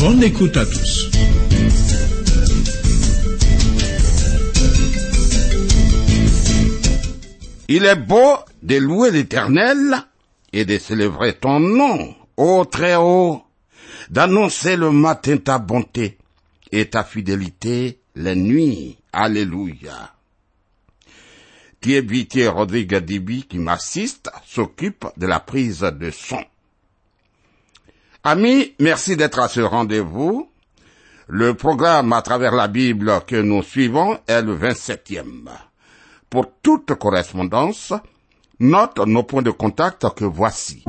Bonne écoute à tous. Il est beau de louer l'Éternel et de célébrer ton nom, ô très haut, d'annoncer le matin ta bonté et ta fidélité les nuits. Alléluia. Thierry Rodrigue Dibi qui m'assiste s'occupe de la prise de son. Amis, merci d'être à ce rendez-vous. Le programme à travers la Bible que nous suivons est le 27e. Pour toute correspondance, note nos points de contact que voici.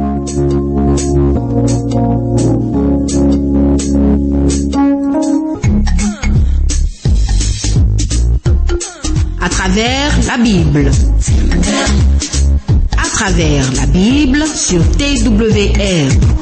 À travers la Bible. À travers la Bible sur TWR.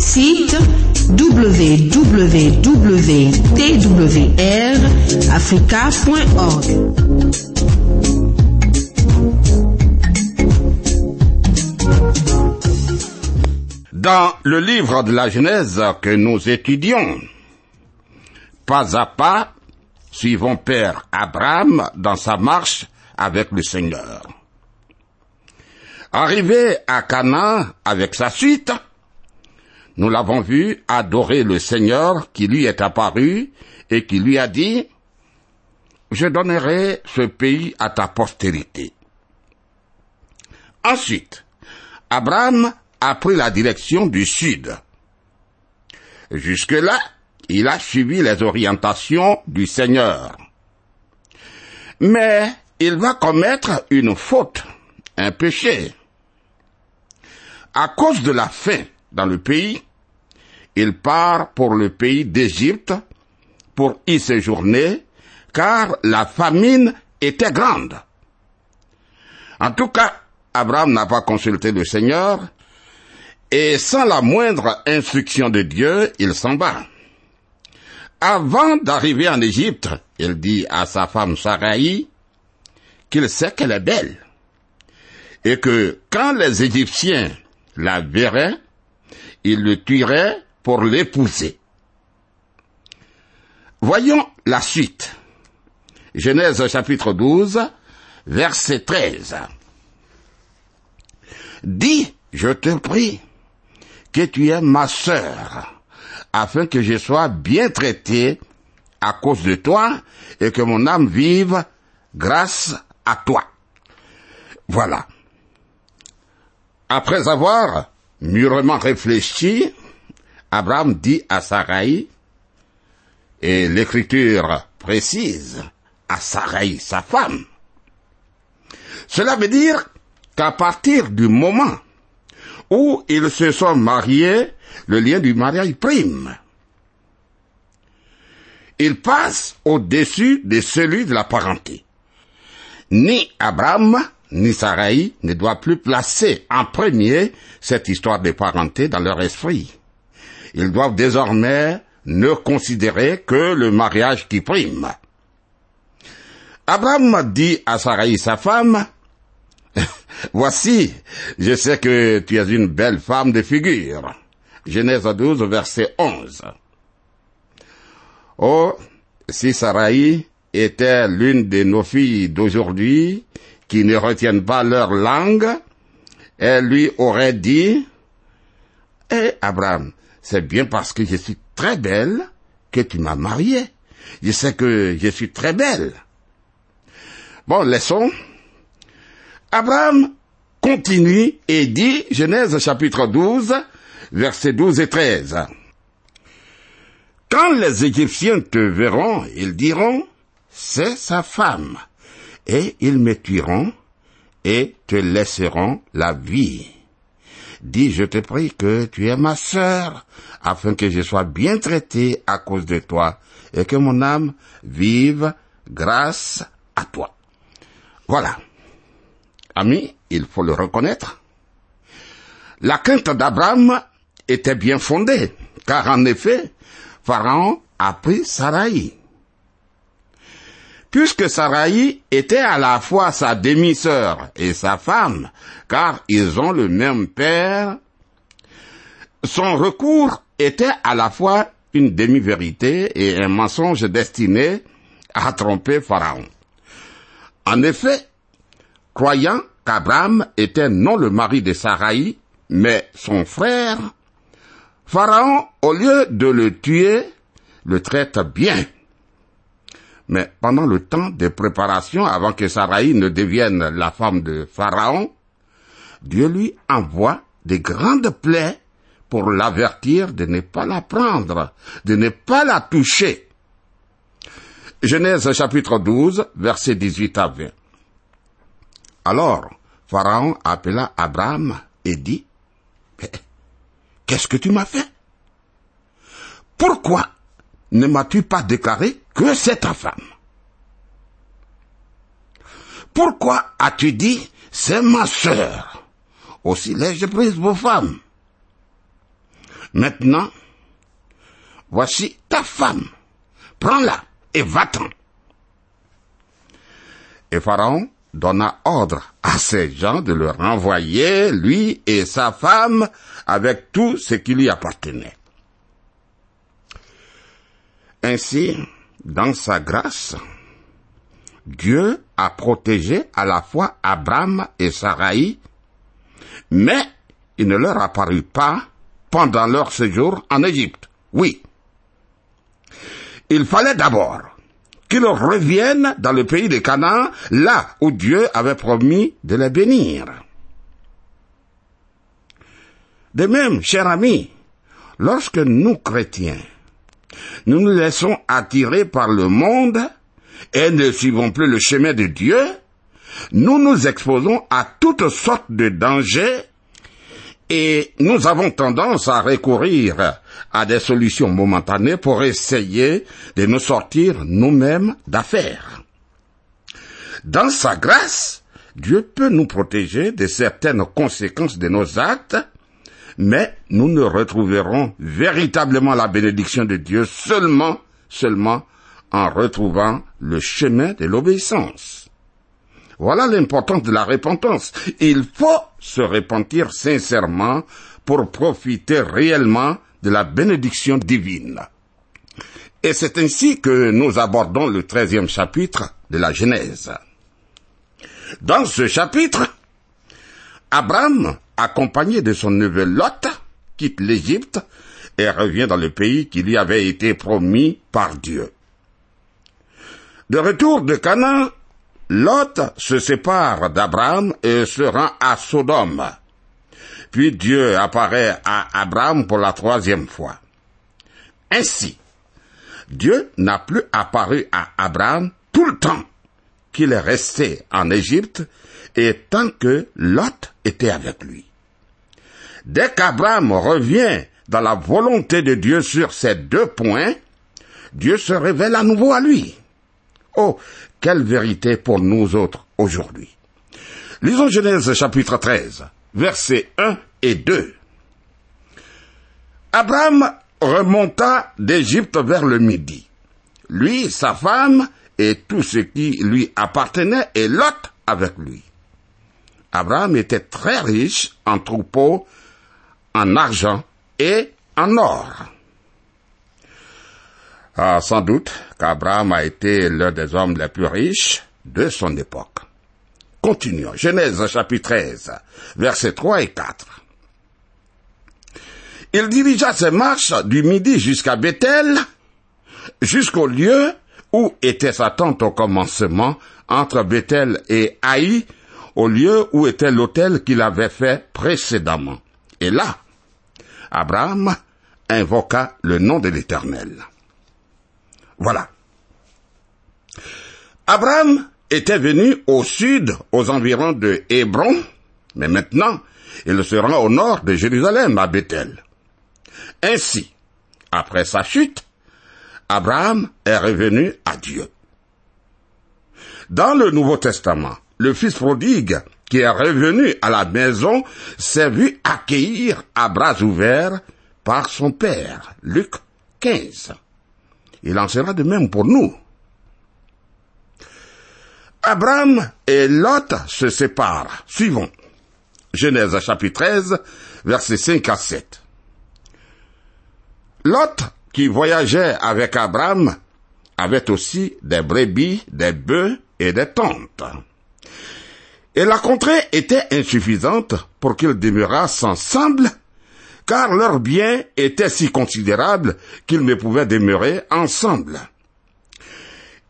Site www.twrafrica.org. Dans le livre de la Genèse que nous étudions, pas à pas, suivons Père Abraham dans sa marche avec le Seigneur. Arrivé à Canaan avec sa suite, nous l'avons vu adorer le Seigneur qui lui est apparu et qui lui a dit, je donnerai ce pays à ta postérité. Ensuite, Abraham a pris la direction du sud. Jusque-là, il a suivi les orientations du Seigneur. Mais il va commettre une faute, un péché. À cause de la faim dans le pays, il part pour le pays d'Égypte pour y séjourner, car la famine était grande. En tout cas, Abraham n'a pas consulté le Seigneur, et sans la moindre instruction de Dieu, il s'en va. Avant d'arriver en Égypte, il dit à sa femme Sarai qu'il sait qu'elle est belle, et que quand les Égyptiens la verraient, ils le tueraient pour l'épouser. Voyons la suite. Genèse chapitre 12, verset 13. Dis, je te prie, que tu es ma sœur, afin que je sois bien traité à cause de toi et que mon âme vive grâce à toi. Voilà. Après avoir mûrement réfléchi, Abraham dit à Sarai, et l'écriture précise, à Sarai, sa femme. Cela veut dire qu'à partir du moment où ils se sont mariés, le lien du mariage prime. Il passe au-dessus de celui de la parenté. Ni Abraham, ni Sarai ne doivent plus placer en premier cette histoire de parenté dans leur esprit. Ils doivent désormais ne considérer que le mariage qui prime. Abraham dit à Sarai sa femme, Voici, je sais que tu es une belle femme de figure. Genèse 12, verset 11. Oh, si Sarai était l'une de nos filles d'aujourd'hui qui ne retiennent pas leur langue, elle lui aurait dit, Eh, Abraham, c'est bien parce que je suis très belle que tu m'as mariée. Je sais que je suis très belle. Bon, laissons. Abraham continue et dit, Genèse chapitre 12, versets 12 et 13. Quand les Égyptiens te verront, ils diront, c'est sa femme, et ils me tueront et te laisseront la vie. Dis, je te prie que tu es ma sœur, afin que je sois bien traité à cause de toi, et que mon âme vive grâce à toi. Voilà. Ami, il faut le reconnaître. La crainte d'Abraham était bien fondée, car en effet, Pharaon a pris Sarai. Puisque Sarai était à la fois sa demi-sœur et sa femme, car ils ont le même père, son recours était à la fois une demi-vérité et un mensonge destiné à tromper Pharaon. En effet, croyant qu'Abraham était non le mari de Sarai, mais son frère, Pharaon, au lieu de le tuer, le traite bien. Mais pendant le temps de préparation, avant que Sarai ne devienne la femme de Pharaon, Dieu lui envoie des grandes plaies pour l'avertir de ne pas la prendre, de ne pas la toucher. Genèse chapitre 12, verset 18 à 20. Alors, Pharaon appela Abraham et dit, Qu'est-ce que tu m'as fait? Pourquoi ne m'as-tu pas déclaré que c'est ta femme? Pourquoi as-tu dit, c'est ma sœur? Aussi l'ai-je prise vos femmes. Maintenant, voici ta femme. Prends-la et va-t'en. Et Pharaon donna ordre à ses gens de le renvoyer, lui et sa femme, avec tout ce qui lui appartenait. Ainsi, dans sa grâce, Dieu a protégé à la fois Abraham et Sarai, mais il ne leur apparut pas pendant leur séjour en Égypte. Oui. Il fallait d'abord qu'ils reviennent dans le pays de Canaan, là où Dieu avait promis de les bénir. De même, cher ami, lorsque nous chrétiens, nous nous laissons attirer par le monde et ne suivons plus le chemin de Dieu, nous nous exposons à toutes sortes de dangers et nous avons tendance à recourir à des solutions momentanées pour essayer de nous sortir nous-mêmes d'affaires. Dans sa grâce, Dieu peut nous protéger de certaines conséquences de nos actes, mais nous ne retrouverons véritablement la bénédiction de Dieu seulement, seulement en retrouvant le chemin de l'obéissance. Voilà l'importance de la repentance. Il faut se repentir sincèrement pour profiter réellement de la bénédiction divine. Et c'est ainsi que nous abordons le treizième chapitre de la Genèse. Dans ce chapitre, Abraham, accompagné de son neveu Lot, quitte l'Égypte et revient dans le pays qui lui avait été promis par Dieu. De retour de Canaan, Lot se sépare d'Abraham et se rend à Sodome. Puis Dieu apparaît à Abraham pour la troisième fois. Ainsi, Dieu n'a plus apparu à Abraham tout le temps qu'il est resté en Égypte et tant que Lot était avec lui. Dès qu'Abraham revient dans la volonté de Dieu sur ces deux points, Dieu se révèle à nouveau à lui. Oh, quelle vérité pour nous autres aujourd'hui. Lisons Genèse chapitre 13, versets 1 et 2. Abraham remonta d'Égypte vers le midi. Lui, sa femme et tout ce qui lui appartenait et Lot avec lui. Abraham était très riche en troupeaux, en argent et en or. Ah, sans doute qu'Abraham a été l'un des hommes les plus riches de son époque. Continuons. Genèse chapitre 13, versets 3 et 4. Il dirigea ses marches du midi jusqu'à Bethel, jusqu'au lieu où était sa tente au commencement, entre Bethel et Haï, au lieu où était l'autel qu'il avait fait précédemment. Et là, Abraham invoqua le nom de l'Éternel. Voilà. Abraham était venu au sud, aux environs de Hébron, mais maintenant, il se rend au nord de Jérusalem, à Bethel. Ainsi, après sa chute, Abraham est revenu à Dieu. Dans le Nouveau Testament, le fils prodigue qui est revenu à la maison s'est vu accueillir à bras ouverts par son père. Luc 15. Il en sera de même pour nous. Abraham et Lot se séparent. Suivons. Genèse chapitre 13, versets 5 à 7. Lot, qui voyageait avec Abraham, avait aussi des brebis, des bœufs et des tentes. Et la contrée était insuffisante pour qu'ils demeurassent ensemble, car leurs biens étaient si considérables qu'ils ne pouvaient demeurer ensemble.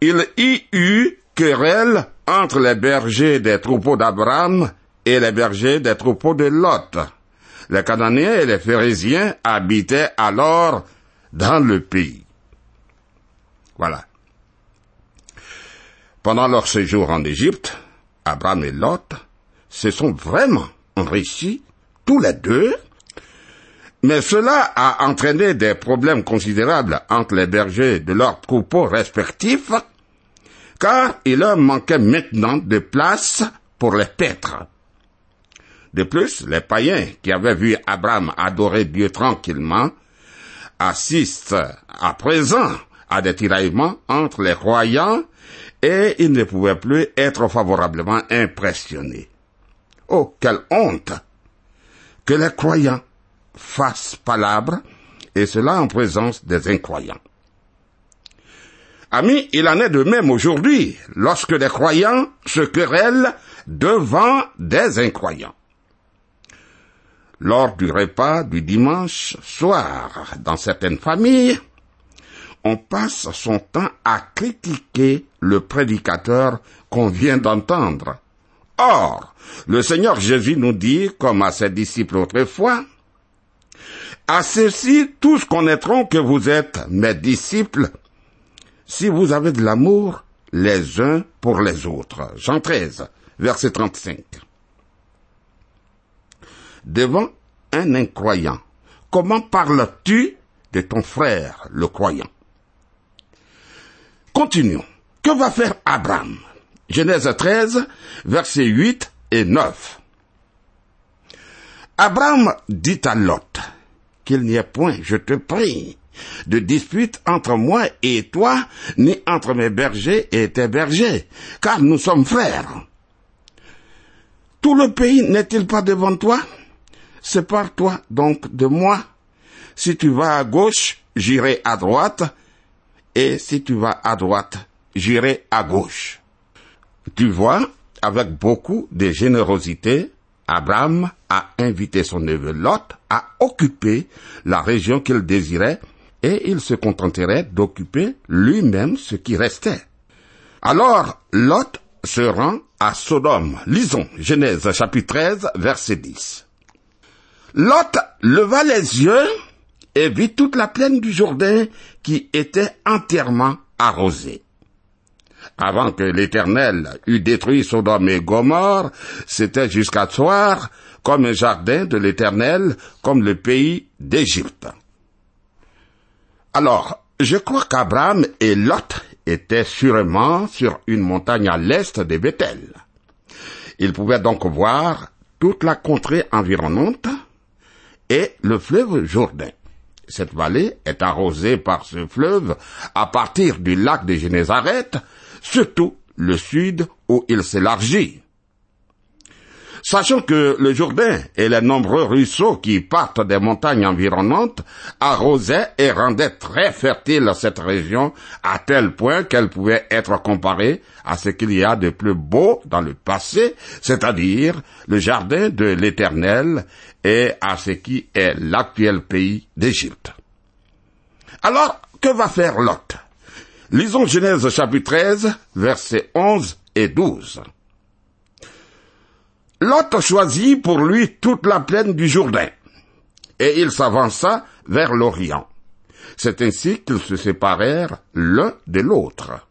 Il y eut querelle entre les bergers des troupeaux d'Abraham et les bergers des troupeaux de Lot. Les Cananéens et les Phérésiens habitaient alors dans le pays. Voilà. Pendant leur séjour en Égypte, Abraham et Lot se sont vraiment enrichis, tous les deux, mais cela a entraîné des problèmes considérables entre les bergers de leurs troupeaux respectifs, car il leur manquait maintenant de place pour les paîtres. De plus, les païens qui avaient vu Abraham adorer Dieu tranquillement assistent à présent à des tiraillements entre les croyants et ils ne pouvaient plus être favorablement impressionnés. Oh, quelle honte que les croyants fassent palabre, et cela en présence des incroyants. Amis, il en est de même aujourd'hui, lorsque les croyants se querellent devant des incroyants. Lors du repas du dimanche soir, dans certaines familles, on passe son temps à critiquer le prédicateur qu'on vient d'entendre. Or, le Seigneur Jésus nous dit, comme à ses disciples autrefois, à ceux-ci tous connaîtront que vous êtes mes disciples si vous avez de l'amour les uns pour les autres. Jean 13, verset 35. Devant un incroyant, comment parles-tu de ton frère le croyant? Continuons. Que va faire Abraham? Genèse 13, versets 8 et 9. Abraham dit à Lot, qu'il n'y ait point, je te prie, de dispute entre moi et toi, ni entre mes bergers et tes bergers, car nous sommes frères. Tout le pays n'est-il pas devant toi? Sépare-toi donc de moi. Si tu vas à gauche, j'irai à droite, et si tu vas à droite, j'irai à gauche. Tu vois, avec beaucoup de générosité, Abraham a invité son neveu Lot à occuper la région qu'il désirait et il se contenterait d'occuper lui-même ce qui restait. Alors Lot se rend à Sodome. Lisons Genèse chapitre 13 verset 10. Lot leva les yeux et vit toute la plaine du Jourdain qui était entièrement arrosée. Avant que l'Éternel eût détruit Sodome et Gomorre, c'était jusqu'à soir comme un jardin de l'Éternel, comme le pays d'Égypte. Alors, je crois qu'Abraham et Lot étaient sûrement sur une montagne à l'est de Bethel. Ils pouvaient donc voir toute la contrée environnante et le fleuve Jourdain. Cette vallée est arrosée par ce fleuve à partir du lac de Génézareth, surtout le sud où il s'élargit. Sachant que le Jourdain et les nombreux ruisseaux qui partent des montagnes environnantes arrosaient et rendaient très fertile cette région à tel point qu'elle pouvait être comparée à ce qu'il y a de plus beau dans le passé, c'est-à-dire le jardin de l'Éternel et à ce qui est l'actuel pays d'Égypte. Alors, que va faire Lot? Lisons Genèse chapitre 13, versets 11 et 12. Lot choisit pour lui toute la plaine du Jourdain, et il s'avança vers l'Orient. C'est ainsi qu'ils se séparèrent l'un de l'autre.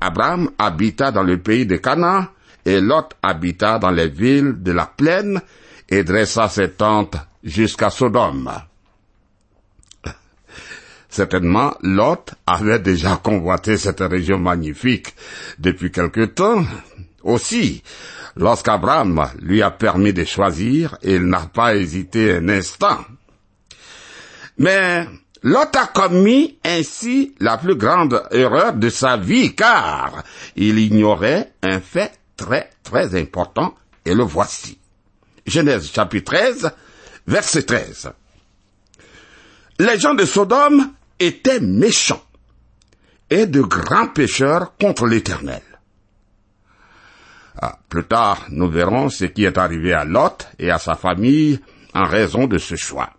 Abraham habita dans le pays de Canaan, et Lot habita dans les villes de la plaine, et dressa ses tentes jusqu'à Sodome. Certainement, Lot avait déjà convoité cette région magnifique depuis quelque temps. Aussi, lorsqu'Abraham lui a permis de choisir, il n'a pas hésité un instant. Mais Lot a commis ainsi la plus grande erreur de sa vie, car il ignorait un fait très très important, et le voici. Genèse chapitre 13, verset 13. Les gens de Sodome étaient méchants et de grands pécheurs contre l'Éternel. Ah, plus tard, nous verrons ce qui est arrivé à Lot et à sa famille en raison de ce choix.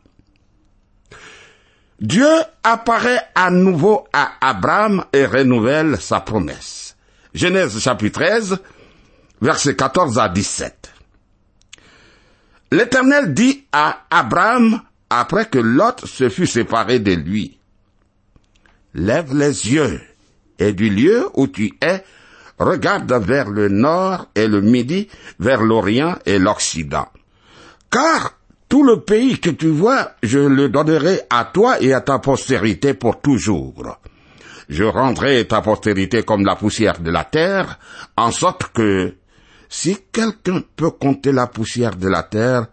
Dieu apparaît à nouveau à Abraham et renouvelle sa promesse. Genèse chapitre 13, versets 14 à 17. L'Éternel dit à Abraham après que Lot se fut séparé de lui, Lève les yeux et du lieu où tu es, regarde vers le nord et le midi, vers l'orient et l'occident. Car tout le pays que tu vois, je le donnerai à toi et à ta postérité pour toujours. Je rendrai ta postérité comme la poussière de la terre, en sorte que si quelqu'un peut compter la poussière de la terre,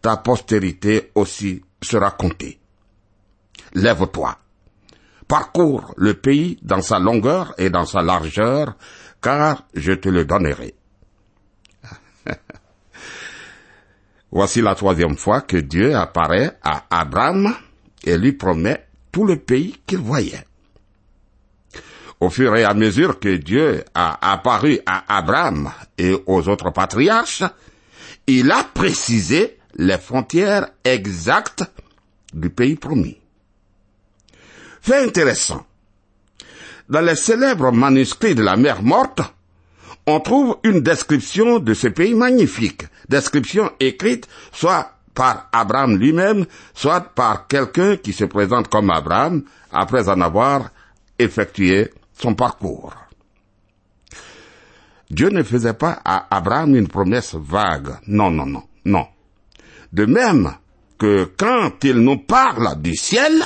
ta postérité aussi sera comptée. Lève-toi. Parcours le pays dans sa longueur et dans sa largeur, car je te le donnerai. Voici la troisième fois que Dieu apparaît à Abraham et lui promet tout le pays qu'il voyait. Au fur et à mesure que Dieu a apparu à Abraham et aux autres patriarches, il a précisé les frontières exactes du pays promis. Fait intéressant. Dans les célèbres manuscrits de la mer morte, on trouve une description de ce pays magnifique, description écrite soit par Abraham lui-même, soit par quelqu'un qui se présente comme Abraham après en avoir effectué son parcours. Dieu ne faisait pas à Abraham une promesse vague. Non, non, non, non. De même que quand il nous parle du ciel,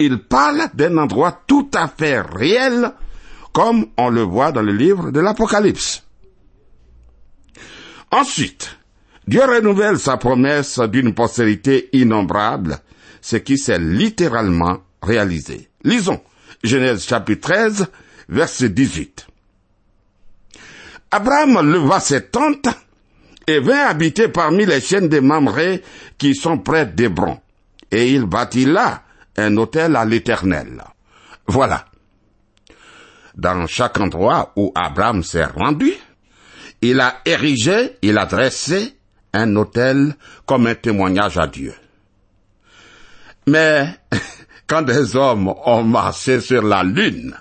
il parle d'un endroit tout à fait réel, comme on le voit dans le livre de l'Apocalypse. Ensuite, Dieu renouvelle sa promesse d'une postérité innombrable, ce qui s'est littéralement réalisé. Lisons Genèse chapitre 13, verset 18. Abraham leva ses tentes et vint habiter parmi les chaînes des Mamré qui sont près d'Hébron. Et il bâtit là un hôtel à l'Éternel. Voilà. Dans chaque endroit où Abraham s'est rendu, il a érigé, il a dressé un hôtel comme un témoignage à Dieu. Mais quand des hommes ont marché sur la lune,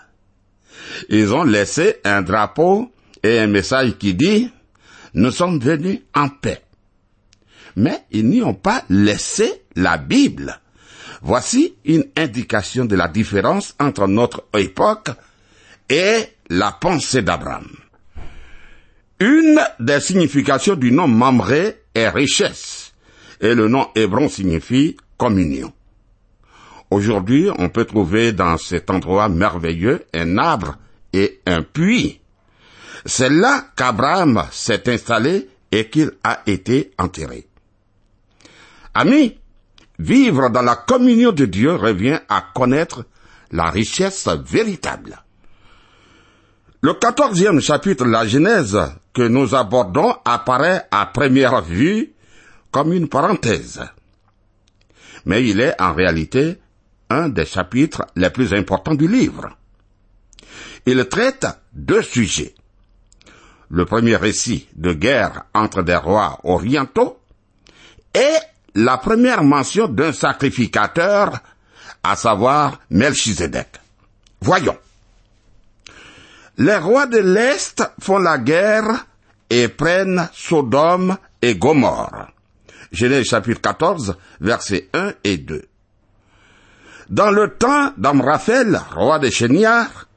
ils ont laissé un drapeau et un message qui dit nous sommes venus en paix. Mais ils n'y ont pas laissé la Bible. Voici une indication de la différence entre notre époque et la pensée d'Abraham. Une des significations du nom Mamré est richesse, et le nom Hébron signifie communion. Aujourd'hui, on peut trouver dans cet endroit merveilleux un arbre et un puits. C'est là qu'Abraham s'est installé et qu'il a été enterré. Amis, vivre dans la communion de Dieu revient à connaître la richesse véritable. Le quatorzième chapitre de la Genèse que nous abordons apparaît à première vue comme une parenthèse. Mais il est en réalité un des chapitres les plus importants du livre. Il traite deux sujets. Le premier récit de guerre entre des rois orientaux et la première mention d'un sacrificateur, à savoir Melchizedek. Voyons. Les rois de l'Est font la guerre et prennent Sodome et Gomorre. Genèse chapitre 14, versets 1 et 2. Dans le temps d'Amraphel, roi de Chéniar,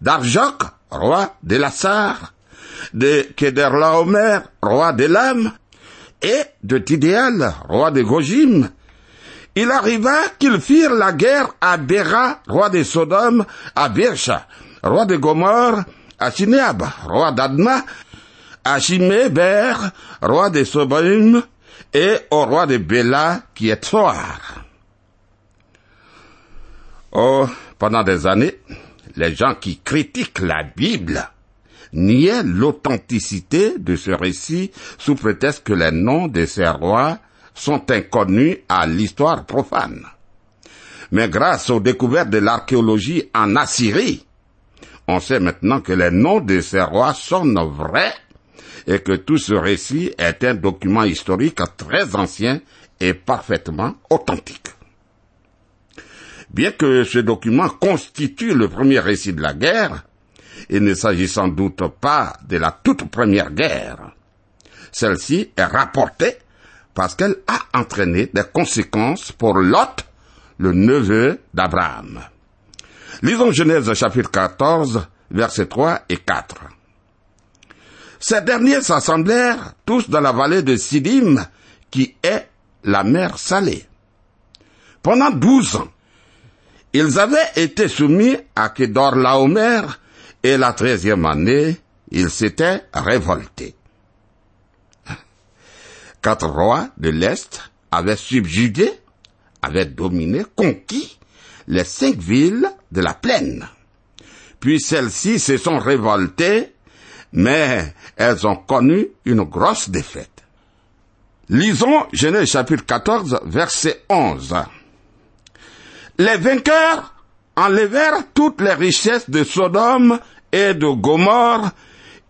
d'Arjok, roi de Lassar, de Kederlaomer, roi d'Elam, et de Tidéal, roi de Gojim, il arriva qu'ils firent la guerre à Béra, roi de Sodome, à Birsha, roi de Gomorre, à Shineab, roi d'Adma, à Shiméber, roi de Sobaim, et au roi de Béla, qui est Tsoar. Oh, pendant des années, les gens qui critiquent la Bible niaient l'authenticité de ce récit sous prétexte que les noms de ces rois sont inconnus à l'histoire profane. Mais grâce aux découvertes de l'archéologie en Assyrie, on sait maintenant que les noms de ces rois sont vrais et que tout ce récit est un document historique très ancien et parfaitement authentique. Bien que ce document constitue le premier récit de la guerre, il ne s'agit sans doute pas de la toute première guerre. Celle-ci est rapportée parce qu'elle a entraîné des conséquences pour Lot, le neveu d'Abraham. Lisons Genèse chapitre 14, versets 3 et 4. Ces derniers s'assemblèrent tous dans la vallée de Sidim, qui est la mer salée. Pendant douze ans, ils avaient été soumis à Kedor Laomer, et la treizième année, ils s'étaient révoltés quatre rois de l'Est avaient subjugué, avaient dominé, conquis les cinq villes de la plaine. Puis celles-ci se sont révoltées, mais elles ont connu une grosse défaite. Lisons Genèse chapitre 14, verset 11. Les vainqueurs enlevèrent toutes les richesses de Sodome et de Gomorre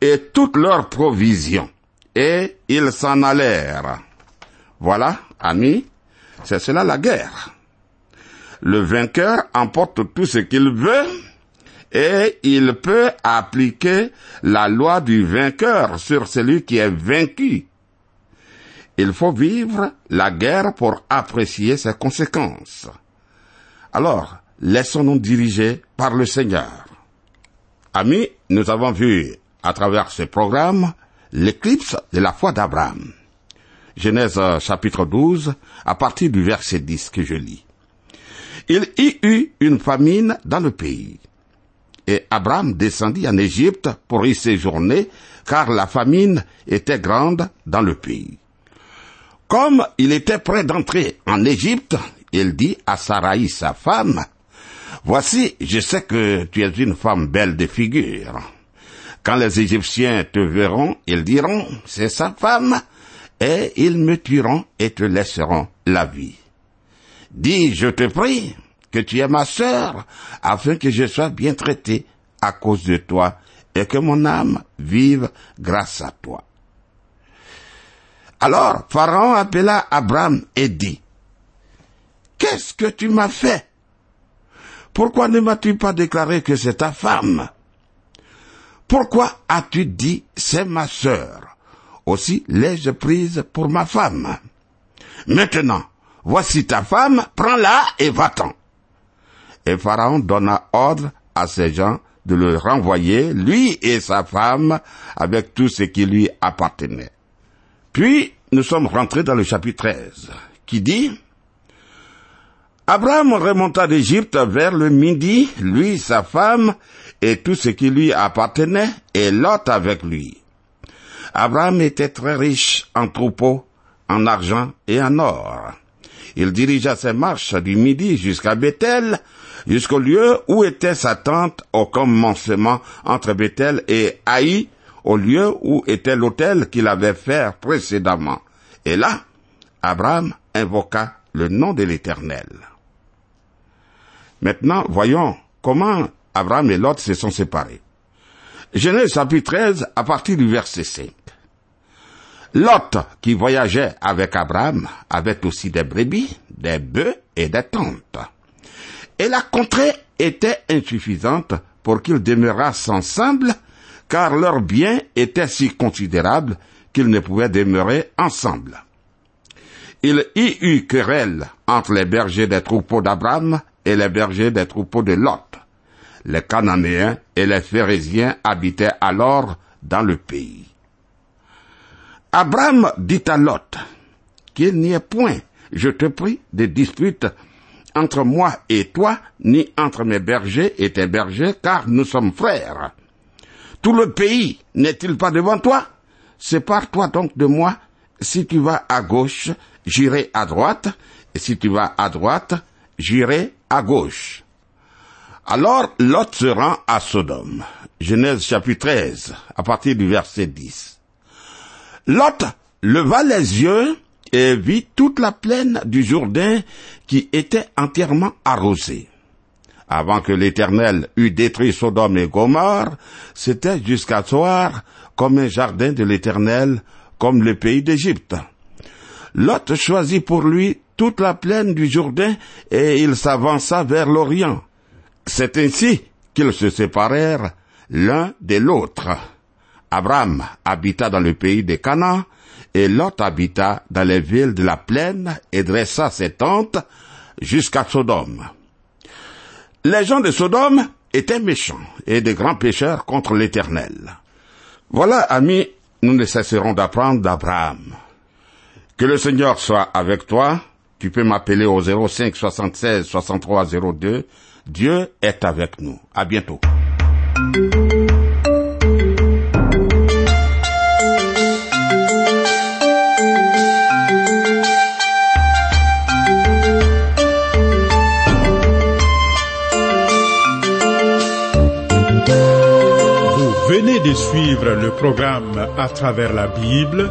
et toutes leurs provisions et ils s'en allèrent. Voilà, amis, c'est cela la guerre. Le vainqueur emporte tout ce qu'il veut et il peut appliquer la loi du vainqueur sur celui qui est vaincu. Il faut vivre la guerre pour apprécier ses conséquences. Alors, laissons-nous diriger par le Seigneur. Amis, nous avons vu à travers ce programme l'éclipse de la foi d'Abraham. Genèse euh, chapitre 12, à partir du verset 10 que je lis. Il y eut une famine dans le pays. Et Abraham descendit en Égypte pour y séjourner, car la famine était grande dans le pays. Comme il était prêt d'entrer en Égypte, il dit à Sarai sa femme, Voici, je sais que tu es une femme belle de figure. Quand les Égyptiens te verront, ils diront, c'est sa femme, et ils me tueront et te laisseront la vie. Dis, je te prie, que tu es ma sœur, afin que je sois bien traité à cause de toi, et que mon âme vive grâce à toi. Alors Pharaon appela Abraham et dit, Qu'est-ce que tu m'as fait Pourquoi ne m'as-tu pas déclaré que c'est ta femme? Pourquoi as-tu dit c'est ma sœur? Aussi l'ai-je prise pour ma femme. Maintenant, voici ta femme, prends-la et va-t'en. Et Pharaon donna ordre à ses gens de le renvoyer, lui et sa femme, avec tout ce qui lui appartenait. Puis, nous sommes rentrés dans le chapitre 13, qui dit, Abraham remonta d'Égypte vers le midi, lui, sa femme, et tout ce qui lui appartenait, et Lot avec lui. Abraham était très riche en troupeaux, en argent et en or. Il dirigea ses marches du midi jusqu'à Bethel, jusqu'au lieu où était sa tente au commencement entre Bethel et Haï, au lieu où était l'autel qu'il avait fait précédemment. Et là, Abraham invoqua le nom de l'Éternel. Maintenant, voyons comment Abraham et Lot se sont séparés. Genèse chapitre 13 à partir du verset 5. Lot, qui voyageait avec Abraham, avait aussi des brebis, des bœufs et des tentes. Et la contrée était insuffisante pour qu'ils demeurassent ensemble, car leurs biens étaient si considérables qu'ils ne pouvaient demeurer ensemble. Il y eut querelle entre les bergers des troupeaux d'Abraham et les bergers des troupeaux de Lot. Les Cananéens et les Phérésiens habitaient alors dans le pays. Abraham dit à Lot, qu'il n'y ait point, je te prie, de dispute entre moi et toi, ni entre mes bergers et tes bergers, car nous sommes frères. Tout le pays n'est-il pas devant toi? Sépare-toi donc de moi. Si tu vas à gauche, j'irai à droite, et si tu vas à droite, j'irai à gauche. Alors Lot se rend à Sodome. Genèse chapitre 13, à partir du verset 10. Lot leva les yeux et vit toute la plaine du Jourdain qui était entièrement arrosée. Avant que l'Éternel eût détruit Sodome et Gomorre, c'était jusqu'à soir comme un jardin de l'Éternel, comme le pays d'Égypte. Lot choisit pour lui toute la plaine du Jourdain et il s'avança vers l'Orient. C'est ainsi qu'ils se séparèrent l'un de l'autre. Abraham habita dans le pays de Canaan, et Lot habita dans les villes de la plaine et dressa ses tentes jusqu'à Sodome. Les gens de Sodome étaient méchants et de grands pécheurs contre l'Éternel. Voilà, amis, nous ne cesserons d'apprendre d'Abraham. Que le Seigneur soit avec toi. Tu peux m'appeler au 05 76 63 02. Dieu est avec nous. À bientôt. venez de suivre le programme À travers la Bible,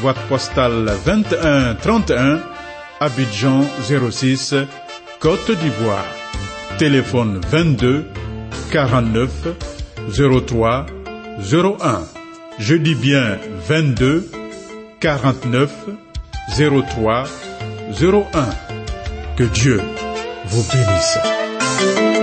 boîte postale 2131, Abidjan 06, Côte d'Ivoire. Téléphone 22 49 03 01. Je dis bien 22 49 03 01. Que Dieu vous bénisse.